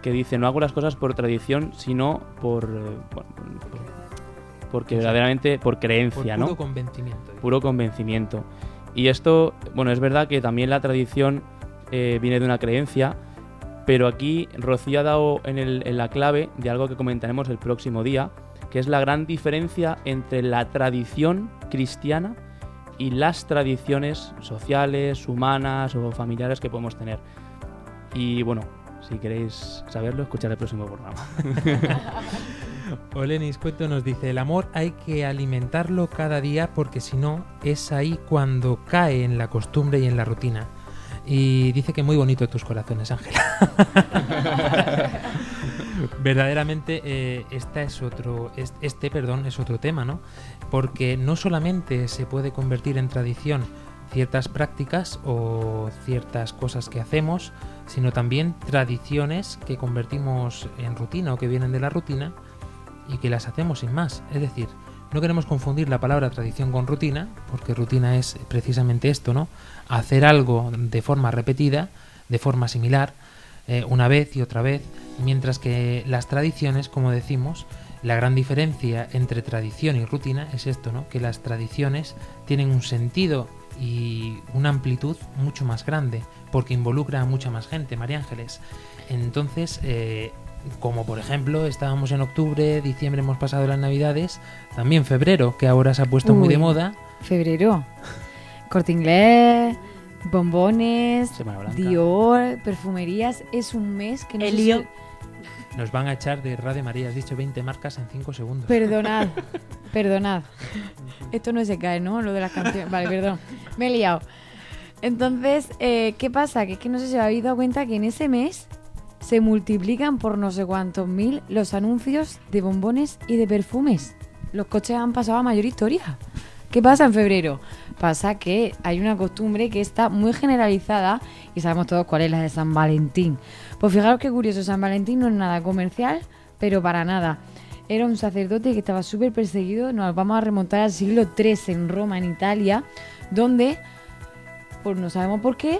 S3: que dice, no hago las cosas por tradición, sino por... eh, bueno, por- porque verdaderamente por creencia,
S2: Por puro
S3: ¿no?
S2: convencimiento.
S3: Puro convencimiento. Y esto, bueno, es verdad que también la tradición eh, viene de una creencia, pero aquí Rocío ha dado en, en la clave de algo que comentaremos el próximo día, que es la gran diferencia entre la tradición cristiana y las tradiciones sociales, humanas o familiares que podemos tener. Y bueno, si queréis saberlo, escuchad el próximo programa.
S2: Olenis Cuento nos dice, el amor hay que alimentarlo cada día porque si no es ahí cuando cae en la costumbre y en la rutina. Y dice que muy bonito tus corazones, Ángela. Verdaderamente eh, esta es otro, es- este perdón es otro tema, ¿no? Porque no solamente se puede convertir en tradición ciertas prácticas o ciertas cosas que hacemos, sino también tradiciones que convertimos en rutina o que vienen de la rutina y que las hacemos sin más. Es decir, no queremos confundir la palabra tradición con rutina, porque rutina es precisamente esto, ¿no? Hacer algo de forma repetida, de forma similar, eh, una vez y otra vez, mientras que las tradiciones, como decimos, la gran diferencia entre tradición y rutina es esto, ¿no? Que las tradiciones tienen un sentido y una amplitud mucho más grande, porque involucra a mucha más gente, María Ángeles. Entonces, eh, como por ejemplo, estábamos en octubre, diciembre hemos pasado las navidades, también febrero, que ahora se ha puesto muy de moda.
S12: Febrero. Corte inglés, bombones. Dior, perfumerías. Es un mes que no si-
S2: Nos van a echar de Radio María, has dicho 20 marcas en 5 segundos.
S12: Perdonad, perdonad. Esto no se cae, ¿no? Lo de las canciones. Vale, perdón. Me he liado. Entonces, eh, ¿qué pasa? Que es que no sé si os habéis dado cuenta que en ese mes se multiplican por no sé cuántos mil los anuncios de bombones y de perfumes. Los coches han pasado a mayor historia. ¿Qué pasa en febrero? Pasa que hay una costumbre que está muy generalizada y sabemos todos cuál es la de San Valentín. Pues fijaros qué curioso, San Valentín no es nada comercial, pero para nada. Era un sacerdote que estaba súper perseguido, nos vamos a remontar al siglo III en Roma, en Italia, donde, pues no sabemos por qué,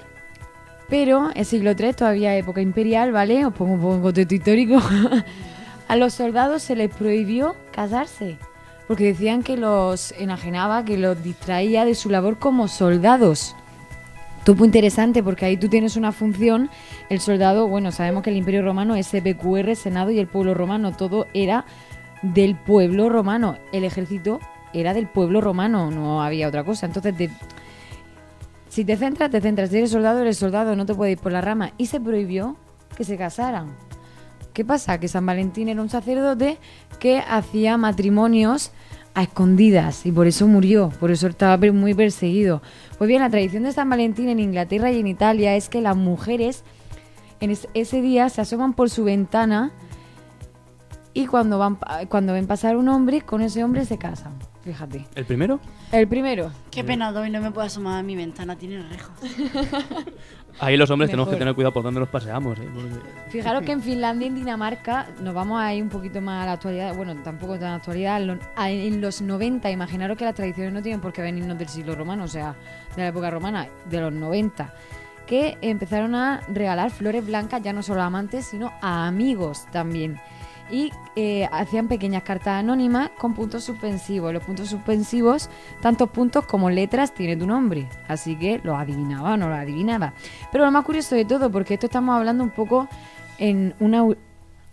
S12: pero el siglo III, todavía época imperial, ¿vale? Os pongo un poco en contexto histórico. a los soldados se les prohibió casarse, porque decían que los enajenaba, que los distraía de su labor como soldados. Tuvo interesante porque ahí tú tienes una función, el soldado, bueno, sabemos que el Imperio Romano es PQR, Senado y el pueblo romano, todo era del pueblo romano, el ejército era del pueblo romano, no había otra cosa. Entonces, de, si te centras, te centras. Si eres soldado, eres soldado, no te puedes ir por la rama. Y se prohibió que se casaran. ¿Qué pasa? Que San Valentín era un sacerdote que hacía matrimonios a escondidas y por eso murió, por eso estaba muy perseguido. Pues bien, la tradición de San Valentín en Inglaterra y en Italia es que las mujeres en ese día se asoman por su ventana y cuando, van, cuando ven pasar un hombre, con ese hombre se casan. Fíjate.
S3: ¿El primero?
S12: El primero.
S4: Qué pena, Doy, no me puedo asomar a mi ventana, tiene rejos.
S3: Ahí los hombres tenemos que tener cuidado por dónde nos paseamos. ¿eh?
S12: Fijaros que en Finlandia y en Dinamarca, nos vamos a ir un poquito más a la actualidad, bueno, tampoco tan actualidad, en los 90, imaginaros que las tradiciones no tienen por qué venirnos del siglo romano, o sea, de la época romana, de los 90, que empezaron a regalar flores blancas ya no solo a amantes, sino a amigos también y eh, hacían pequeñas cartas anónimas con puntos suspensivos. Los puntos suspensivos, tantos puntos como letras tiene tu nombre. Así que lo adivinaba o no lo adivinaba. Pero lo más curioso de todo, porque esto estamos hablando un poco en una,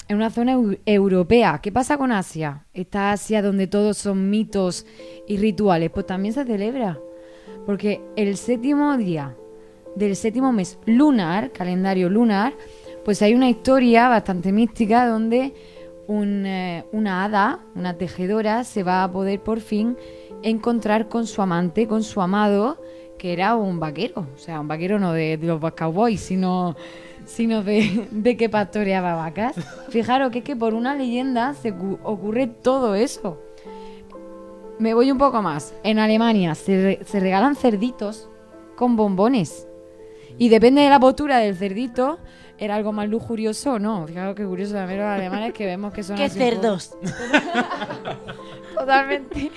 S12: en una zona europea. ¿Qué pasa con Asia? Esta Asia donde todos son mitos y rituales, pues también se celebra. Porque el séptimo día del séptimo mes lunar, calendario lunar, pues hay una historia bastante mística donde eh, una hada, una tejedora, se va a poder por fin encontrar con su amante, con su amado, que era un vaquero. O sea, un vaquero no de, los cowboys, sino, sino de, de que pastoreaba vacas. Fijaros que es que por una leyenda se ocurre todo eso. Me voy un poco más. En Alemania se, se regalan cerditos con bombones. Y depende de la postura del cerdito, era algo más lujurioso o no. Fijaros qué curioso también los alemanes que vemos que son...
S4: ¡Qué cerdos!
S12: Totalmente.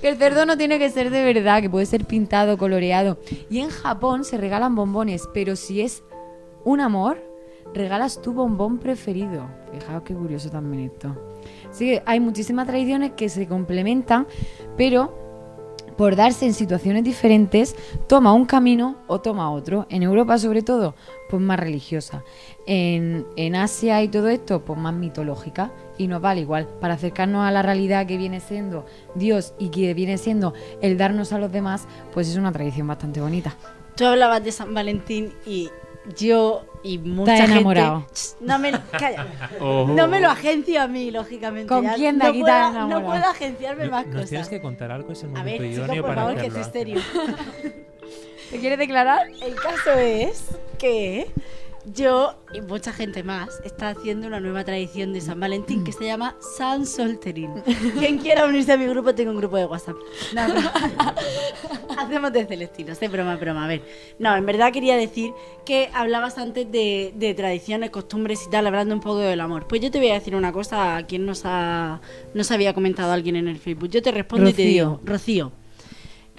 S12: Que el cerdo no tiene que ser de verdad, que puede ser pintado, coloreado. Y en Japón se regalan bombones, pero si es un amor, regalas tu bombón preferido. Fijaos qué curioso también esto. Sí, hay muchísimas tradiciones que se complementan, pero por darse en situaciones diferentes, toma un camino o toma otro. En Europa, sobre todo, pues más religiosa. En, en Asia y todo esto, pues más mitológica. Y nos vale igual. Para acercarnos a la realidad que viene siendo Dios y que viene siendo el darnos a los demás, pues es una tradición bastante bonita.
S4: Tú hablabas de San Valentín y yo y mucha gente.
S12: enamorado.
S4: No me, calla, oh. no me lo agencio a mí, lógicamente.
S12: ¿Con quién de
S4: no
S12: aquí
S4: puedo, No puedo agenciarme más
S2: nos
S4: cosas.
S2: tienes que contar algo, es el momento
S4: a ver,
S2: idóneo
S4: chico, por
S2: para
S4: favor, que
S2: hacerlo.
S4: es serio.
S12: ¿Te quieres declarar?
S4: El caso es que yo y mucha gente más está haciendo una nueva tradición de San Valentín que se llama San Solterín. Quien quiera unirse a mi grupo, tengo un grupo de WhatsApp. No, broma. Hacemos de Celestinos, de broma, broma. A ver, no, en verdad quería decir que hablabas antes de, de tradiciones, costumbres y tal, hablando un poco del amor. Pues yo te voy a decir una cosa a quien nos, ha, nos había comentado alguien en el Facebook. Yo te respondo y te digo, Rocío.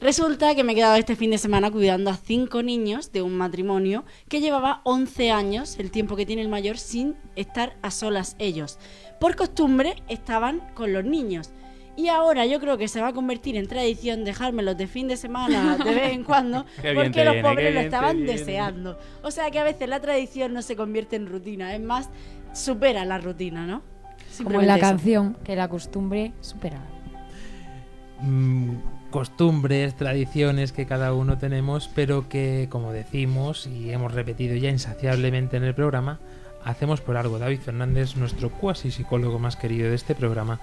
S4: Resulta que me he quedado este fin de semana cuidando a cinco niños de un matrimonio que llevaba 11 años, el tiempo que tiene el mayor, sin estar a solas ellos. Por costumbre estaban con los niños. Y ahora yo creo que se va a convertir en tradición dejármelos de fin de semana de vez en cuando, porque los
S3: viene,
S4: pobres lo estaban deseando. O sea que a veces la tradición no se convierte en rutina, es más, supera la rutina, ¿no?
S12: Como en la
S4: eso.
S12: canción, que la costumbre supera.
S2: Mm, costumbres, tradiciones que cada uno tenemos, pero que, como decimos y hemos repetido ya insaciablemente en el programa, hacemos por algo. David Fernández, nuestro cuasi psicólogo más querido de este programa,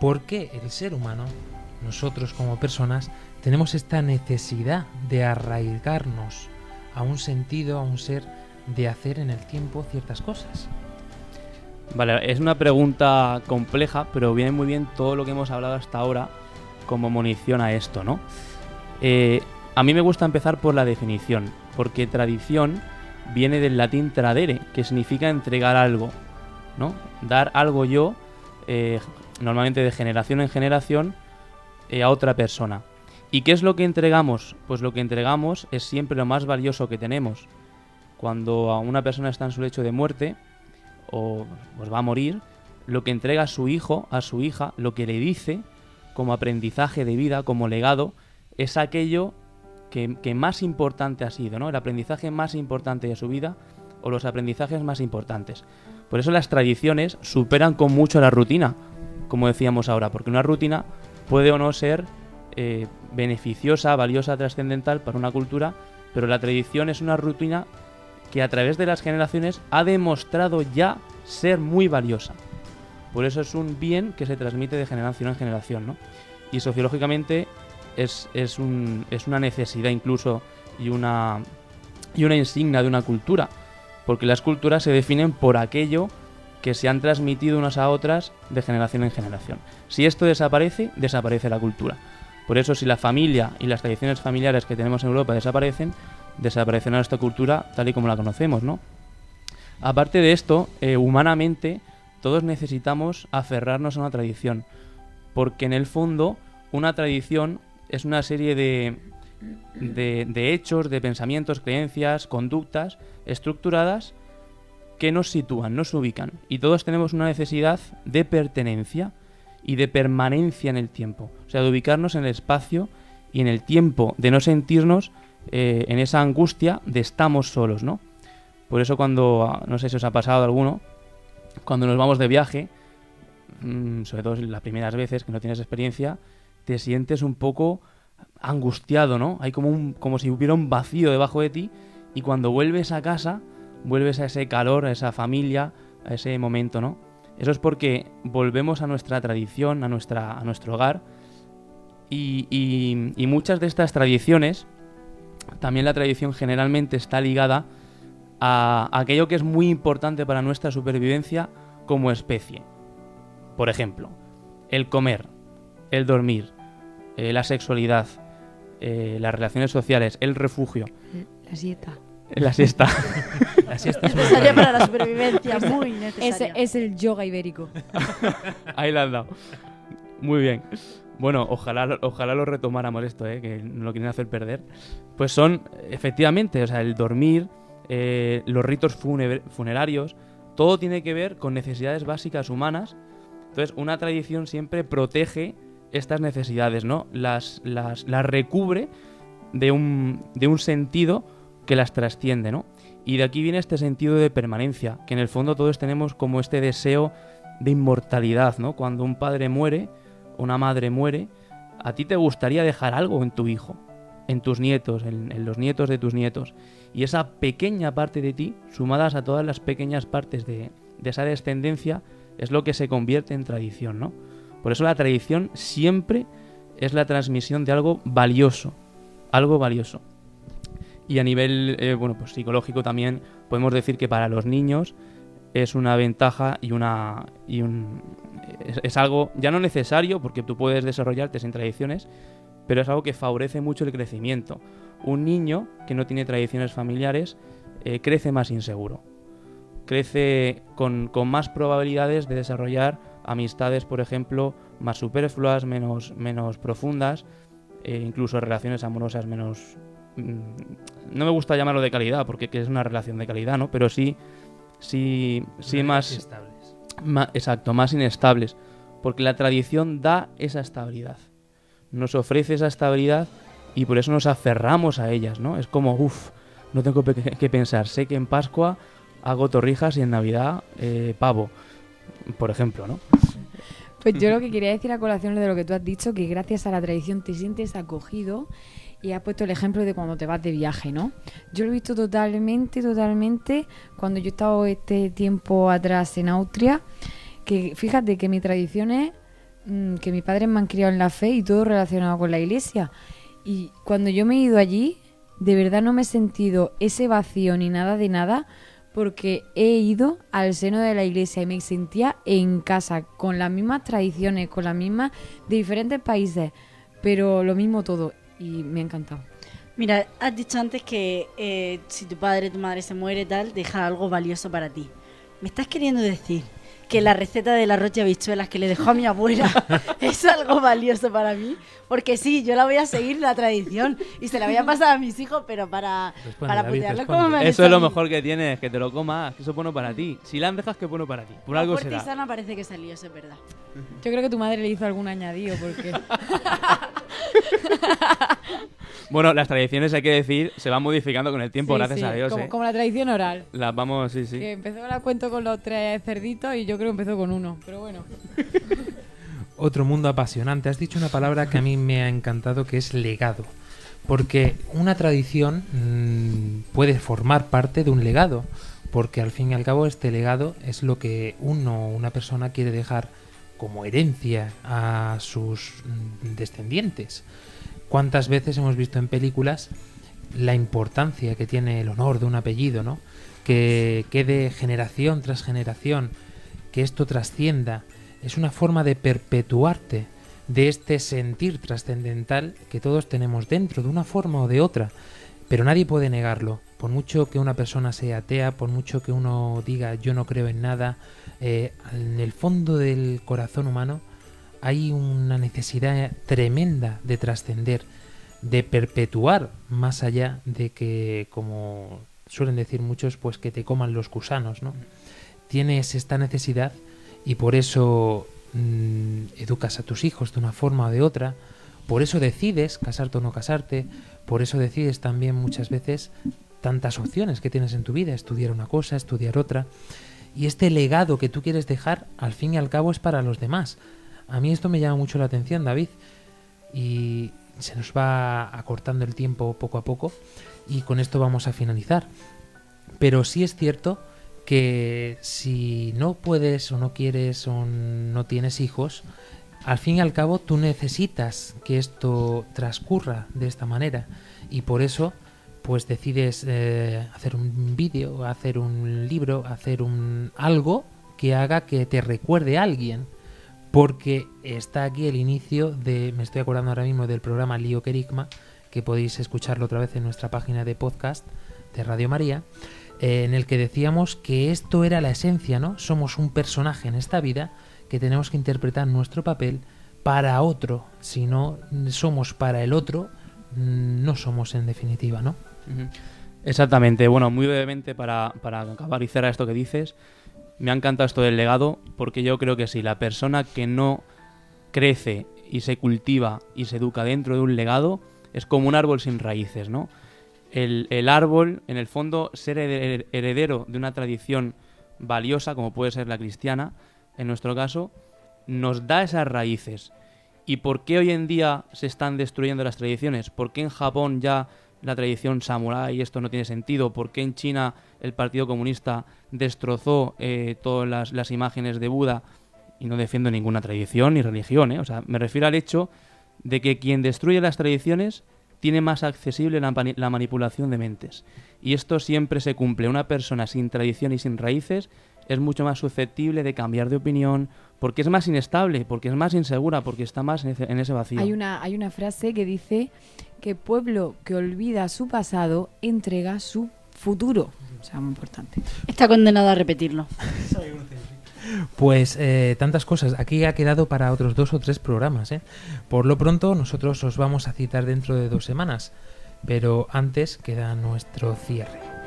S2: ¿por qué el ser humano nosotros como personas tenemos esta necesidad de arraigarnos a un sentido, a un ser, de hacer en el tiempo ciertas cosas.
S3: Vale, es una pregunta compleja, pero viene muy bien todo lo que hemos hablado hasta ahora como munición a esto, ¿no? Eh, a mí me gusta empezar por la definición, porque tradición viene del latín tradere, que significa entregar algo, ¿no? Dar algo yo, eh, normalmente de generación en generación, eh, a otra persona. ¿Y qué es lo que entregamos? Pues lo que entregamos es siempre lo más valioso que tenemos. Cuando a una persona está en su lecho de muerte, o pues va a morir, lo que entrega a su hijo, a su hija, lo que le dice como aprendizaje de vida, como legado, es aquello que, más importante ha sido, ¿no? El aprendizaje más importante de su vida o los aprendizajes más importantes. Por eso las tradiciones superan con mucho la rutina, como decíamos ahora, porque una rutina puede o no ser eh, beneficiosa, valiosa, trascendental para una cultura, pero la tradición es una rutina que a través de las generaciones ha demostrado ya ser muy valiosa. Por eso es un bien que se transmite de generación en generación, ¿no? Y sociológicamente es, es, un, es una necesidad incluso y una, y una insignia de una cultura, porque las culturas se definen por aquello que se han transmitido unas a otras de generación en generación. Si esto desaparece, desaparece la cultura. Por eso si la familia y las tradiciones familiares que tenemos en Europa desaparecen, desaparecerá nuestra cultura tal y como la conocemos, ¿no? Aparte de esto, eh, humanamente, todos necesitamos aferrarnos a una tradición, porque en el fondo una tradición es una serie de, de, hechos, de pensamientos, creencias, conductas estructuradas que nos sitúan, nos ubican. Y todos tenemos una necesidad de pertenencia y de permanencia en el tiempo. O sea, de ubicarnos en el espacio y en el tiempo, de no sentirnos eh, en esa angustia de estamos solos, ¿no? Por eso cuando, ah, no sé si os ha pasado alguno, cuando nos vamos de viaje, mm, sobre todo las primeras veces que no tienes experiencia, te sientes un poco angustiado, ¿no? Hay como, un, como si hubiera un vacío debajo de ti y cuando vuelves a casa, vuelves a ese calor, a esa familia, a ese momento, ¿no? Eso es porque volvemos a nuestra tradición, a, nuestra, a nuestro hogar y, y, y muchas de estas tradiciones también la tradición generalmente está ligada a aquello que es muy importante para nuestra supervivencia como especie. Por ejemplo, el comer, el dormir, eh, la sexualidad, eh, las relaciones sociales, el refugio.
S12: La siesta.
S3: La siesta.
S2: la siesta es
S4: necesaria para la supervivencia, muy necesaria.
S12: Es, es el yoga ibérico.
S3: Ahí la has dado. Muy bien. Bueno, ojalá, ojalá lo retomáramos esto, ¿eh? que no lo quieren hacer perder. Pues son, efectivamente, o sea, el dormir, eh, los ritos funerarios, todo tiene que ver con necesidades básicas humanas. Entonces, una tradición siempre protege estas necesidades, ¿no? Las, las, las recubre de un, de un sentido que las trasciende, ¿no? Y de aquí viene este sentido de permanencia, que en el fondo todos tenemos como este deseo de inmortalidad, ¿no? Cuando un padre muere, una madre muere, a ti te gustaría dejar algo en tu hijo, en tus nietos, en, los nietos de tus nietos. Y esa pequeña parte de ti, sumadas a todas las pequeñas partes de, esa descendencia, es lo que se convierte en tradición, ¿no? Por eso la tradición siempre es la transmisión de algo valioso, algo valioso. Y a nivel eh, bueno, pues psicológico también podemos decir que para los niños es una ventaja y una y un, es, algo ya no necesario porque tú puedes desarrollarte sin tradiciones, pero es algo que favorece mucho el crecimiento. Un niño que no tiene tradiciones familiares eh, crece más inseguro, crece con, más probabilidades de desarrollar amistades, por ejemplo, más superfluas, menos, menos profundas, e incluso relaciones amorosas menos... Mm, no me gusta llamarlo de calidad, porque es una relación de calidad, ¿no? Pero sí, sí, sí más exacto, más inestables, porque la tradición da esa estabilidad, nos ofrece esa estabilidad y por eso nos aferramos a ellas, ¿no? Es como, uff, no tengo que pensar, sé que en Pascua hago torrijas y en Navidad eh, pavo, por ejemplo, ¿no?
S12: Pues yo lo que quería decir a colación de lo que tú has dicho, que gracias a la tradición te sientes acogido y has puesto el ejemplo de cuando te vas de viaje, ¿no? Yo lo he visto totalmente, totalmente cuando yo he estado este tiempo atrás en Austria, que fíjate que mi tradición es mm, que mis padres me han criado en la fe y todo relacionado con la iglesia. Y cuando yo me he ido allí, de verdad no me he sentido ese vacío ni nada de nada, porque he ido al seno de la iglesia y me sentía en casa, con las mismas tradiciones, con las mismas de diferentes países, pero lo mismo todo y me ha encantado.
S4: Mira, has dicho antes que eh, si tu padre o tu madre se muere tal, deja algo valioso para ti. ¿Me estás queriendo decir que la receta de la rocha habichuelas que le dejó a mi abuela es algo valioso para mí? Porque sí, yo la voy a seguir la tradición y se la voy a pasar a mis hijos, pero para, para
S3: David,
S4: putearlo
S3: responde.
S4: como me
S3: Eso es lo mejor que tienes, que te lo comas, que eso es bueno para ti. Si la dejas, que es bueno para ti. Por algo
S4: y
S3: será.
S4: sana parece que salió, eso es verdad.
S12: Yo creo que tu madre le hizo algún añadido, porque...
S3: Bueno, las tradiciones, hay que decir, se van modificando con el tiempo,
S12: Sí,
S3: gracias
S12: sí,
S3: a Dios.
S12: como,
S3: ¿eh?
S12: como la tradición oral.
S3: Las vamos, sí, sí.
S12: Que empezó la cuento con los tres cerditos y yo creo que empezó con uno, pero bueno.
S2: Otro mundo apasionante. Has dicho una palabra que a mí me ha encantado, que es legado. Porque una tradición mm, puede formar parte de un legado. Porque al fin y al cabo este legado es lo que uno, una persona quiere dejar como herencia a sus mm, descendientes. ¿Cuántas veces hemos visto en películas la importancia que tiene el honor de un apellido, ¿no? Que quede generación tras generación, que esto trascienda. Es una forma de perpetuarte de este sentir trascendental que todos tenemos dentro, de una forma o de otra. Pero nadie puede negarlo. Por mucho que una persona sea atea, por mucho que uno diga yo no creo en nada, eh, en el fondo del corazón humano hay una necesidad tremenda de trascender, de perpetuar más allá de que, como suelen decir muchos, pues que te coman los gusanos, ¿no? Tienes esta necesidad y por eso mm, educas a tus hijos de una forma o de otra, por eso decides casarte o no casarte, por eso decides también muchas veces tantas opciones que tienes en tu vida, estudiar una cosa, estudiar otra, y este legado que tú quieres dejar, al fin y al cabo, es para los demás. A mí esto me llama mucho la atención, David, y se nos va acortando el tiempo poco a poco, y con esto vamos a finalizar. Pero sí es cierto que si no puedes o no quieres o no tienes hijos, al fin y al cabo tú necesitas que esto transcurra de esta manera y por eso pues decides eh, hacer un vídeo, hacer un libro, hacer un algo que haga que te recuerde a alguien porque está aquí el inicio de, me estoy acordando ahora mismo del programa Lío Kerigma, que podéis escucharlo otra vez en nuestra página de podcast de Radio María, eh, en el que decíamos que esto era la esencia, ¿no? Somos un personaje en esta vida que tenemos que interpretar nuestro papel para otro. Si no somos para el otro, mm, no somos en definitiva, ¿no?
S3: Exactamente. Bueno, muy brevemente para, para acabar esto que dices, me ha encantado esto del legado porque yo creo que si la persona que no crece y se cultiva y se educa dentro de un legado es como un árbol sin raíces, ¿no? El, el árbol, en el fondo, ser hered- heredero de una tradición valiosa, como puede ser la cristiana, en nuestro caso, nos da esas raíces. ¿Y por qué hoy en día se están destruyendo las tradiciones? ¿Por qué en Japón ya la tradición samurái esto no tiene sentido? ¿Por qué en China el Partido Comunista destrozó eh, todas las, las imágenes de Buda? Y no defiendo ninguna tradición ni religión, ¿eh? O sea, me refiero al hecho de que quien destruye las tradiciones tiene más accesible la, la manipulación de mentes. Y esto siempre se cumple. Una persona sin tradición y sin raíces es mucho más susceptible de cambiar de opinión, porque es más inestable, porque es más insegura, porque está más en ese, en ese vacío.
S12: Hay una, hay una frase que dice que pueblo que olvida su pasado entrega su futuro. O sea, muy importante.
S4: Está condenado a repetirlo.
S2: Pues eh, tantas cosas. Aquí ha quedado para otros dos o tres programas. ¿eh? Por lo pronto, nosotros os vamos a citar dentro de dos semanas. Pero antes queda nuestro cierre.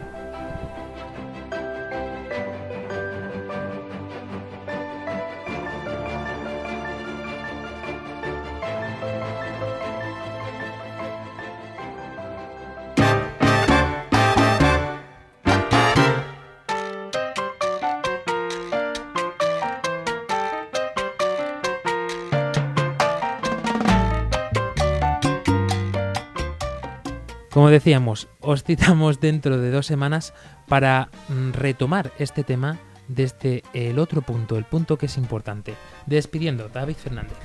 S2: Decíamos, os citamos dentro de dos semanas para mm, retomar este tema desde el otro punto, el punto que es importante. Despidiendo, David Fernández.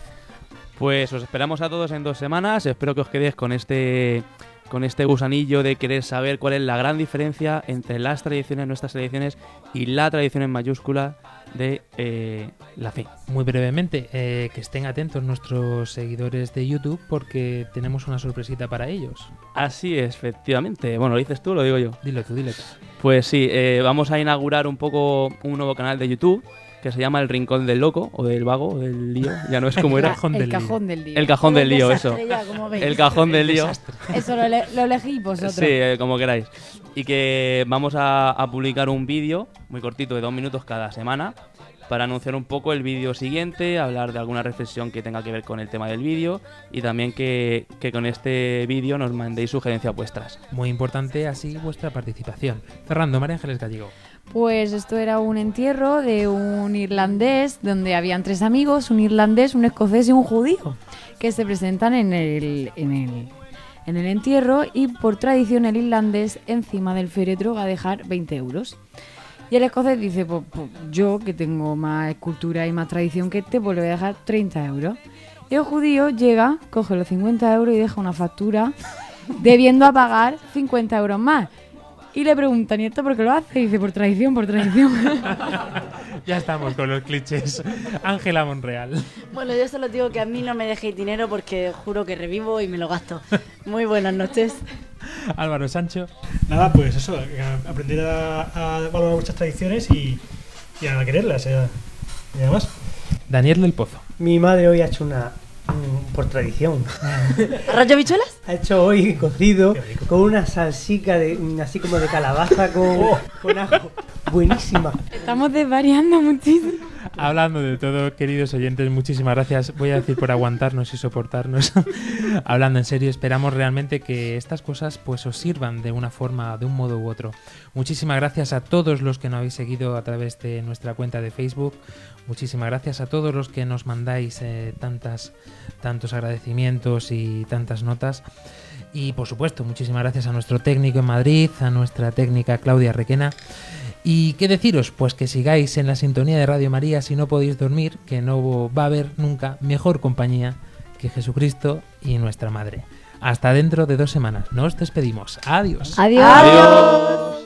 S3: Pues os esperamos a todos en dos semanas. Espero que os quedéis con este con este gusanillo de querer saber cuál es la gran diferencia entre las tradiciones, nuestras tradiciones, y la tradición en mayúscula de eh, la fe.
S2: Muy brevemente, eh, que estén atentos nuestros seguidores de YouTube porque tenemos una sorpresita para ellos.
S3: Así es, efectivamente. Bueno, ¿lo dices tú lo digo yo?
S2: Dilo tú, dilo tú.
S3: Pues sí, eh, vamos a inaugurar un poco un nuevo canal de YouTube que se llama El Rincón del Loco, o del Vago, o del Lío, ya no es como era.
S12: el cajón del lío.
S3: El cajón del lío, eso.
S4: ya.
S3: El cajón del lío.
S12: Eso lo, le- lo elegís vosotros.
S3: Sí, eh, como queráis. Y que vamos a, a publicar un vídeo muy cortito de dos minutos cada semana para anunciar un poco el vídeo siguiente, hablar de alguna reflexión que tenga que ver con el tema del vídeo y también que, que con este vídeo nos mandéis sugerencias vuestras.
S2: Muy importante así vuestra participación. Cerrando, María Ángeles Gallego.
S12: Pues esto era un entierro de un irlandés donde habían tres amigos, un irlandés, un escocés y un judío, que se presentan en el, en el, en el entierro y por tradición el irlandés encima del féretro va a dejar 20 euros. Y el escocés dice, pues, pues, yo que tengo más cultura y más tradición que este, pues le voy a dejar 30 euros. Y el judío llega, coge los 50 euros y deja una factura debiendo a pagar 50 euros más. Y le preguntan, ¿y esto por qué lo hace? Y dice, por tradición, por tradición.
S2: Ya estamos con los clichés. Ángela Monreal.
S4: Bueno, yo solo digo que a mí no me dejéis dinero porque juro que revivo y me lo gasto. Muy buenas noches.
S2: Álvaro Sancho.
S11: Nada, pues eso, aprender a, a valorar vuestras tradiciones y, y a quererlas. eh, Y nada más.
S2: Daniel del Pozo.
S5: Mi madre hoy ha hecho una. Por tradición.
S4: ¿Arroz de bichuelas?
S5: Ha hecho hoy cocido con una salsica de, así como de calabaza con, con ajo. Buenísima.
S12: Estamos desvariando muchísimo.
S2: Hablando de todo, queridos oyentes, muchísimas gracias. Voy a decir por aguantarnos y soportarnos. Hablando en serio, esperamos realmente que estas cosas pues os sirvan de una forma, de un modo u otro. Muchísimas gracias a todos los que nos habéis seguido a través de nuestra cuenta de Facebook. Muchísimas gracias a todos los que nos mandáis eh, tantas, tantos agradecimientos y tantas notas. Y por supuesto, muchísimas gracias a nuestro técnico en Madrid, a nuestra técnica Claudia Requena. Y qué deciros, pues que sigáis en la sintonía de Radio María si no podéis dormir, que no va a haber nunca mejor compañía que Jesucristo y nuestra Madre. Hasta dentro de dos semanas. Nos despedimos. Adiós.
S12: Adiós.
S3: Adiós.